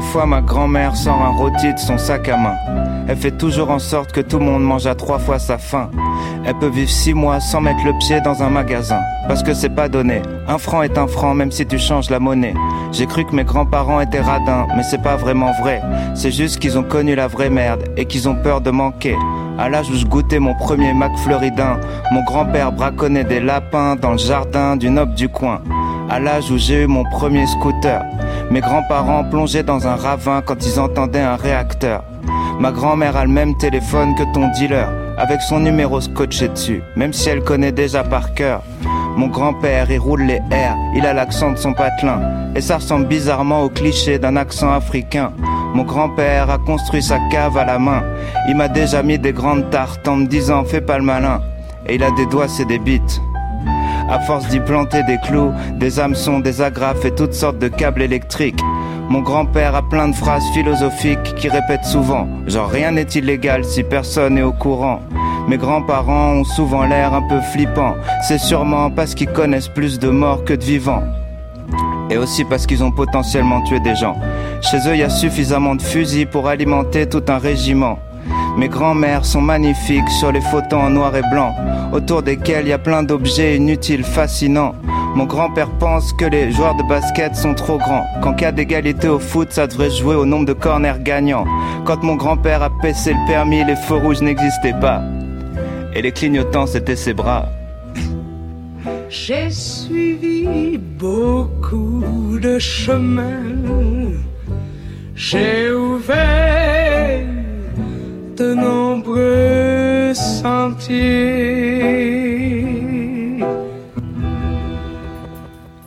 fois, ma grand-mère sort un rôti de son sac à main. Elle fait toujours en sorte que tout le monde mange à trois fois sa faim. Elle peut vivre six mois sans mettre le pied dans un magasin. Parce que c'est pas donné. Un franc est un franc même si tu changes la monnaie. J'ai cru que mes grands-parents étaient radins, mais c'est pas vraiment vrai. C'est juste qu'ils ont connu la vraie merde et qu'ils ont peur de manquer. À l'âge où je goûtais mon premier Mac Floridin, mon grand-père braconnait des lapins dans le jardin du noble du coin. À l'âge où j'ai eu mon premier scooter, mes grands-parents plongeaient dans un ravin quand ils entendaient un réacteur. Ma grand-mère a le même téléphone que ton dealer, avec son numéro scotché dessus, même si elle connaît déjà par cœur. Mon grand-père, il roule les airs, il a l'accent de son patelin, et ça ressemble bizarrement au cliché d'un accent africain. Mon grand-père a construit sa cave à la main, il m'a déjà mis des grandes tartes en me disant fais pas le malin, et il a des doigts, c'est des bites. À force d'y planter des clous, des hameçons, des agrafes et toutes sortes de câbles électriques. Mon grand-père a plein de phrases philosophiques qui répète souvent, genre rien n'est illégal si personne n'est au courant. Mes grands-parents ont souvent l'air un peu flippants, c'est sûrement parce qu'ils connaissent plus de morts que de vivants. Et aussi parce qu'ils ont potentiellement tué des gens. Chez eux, il y a suffisamment de fusils pour alimenter tout un régiment. Mes grands-mères sont magnifiques sur les photos en noir et blanc, autour desquels il y a plein d'objets inutiles, fascinants. Mon grand-père pense que les joueurs de basket sont trop grands. Qu'en cas d'égalité au foot, ça devrait jouer au nombre de corners gagnants. Quand mon grand-père a paissé le permis, les feux rouges n'existaient pas. Et les clignotants, c'était ses bras. J'ai suivi beaucoup de chemins. J'ai de nombreux sentiers.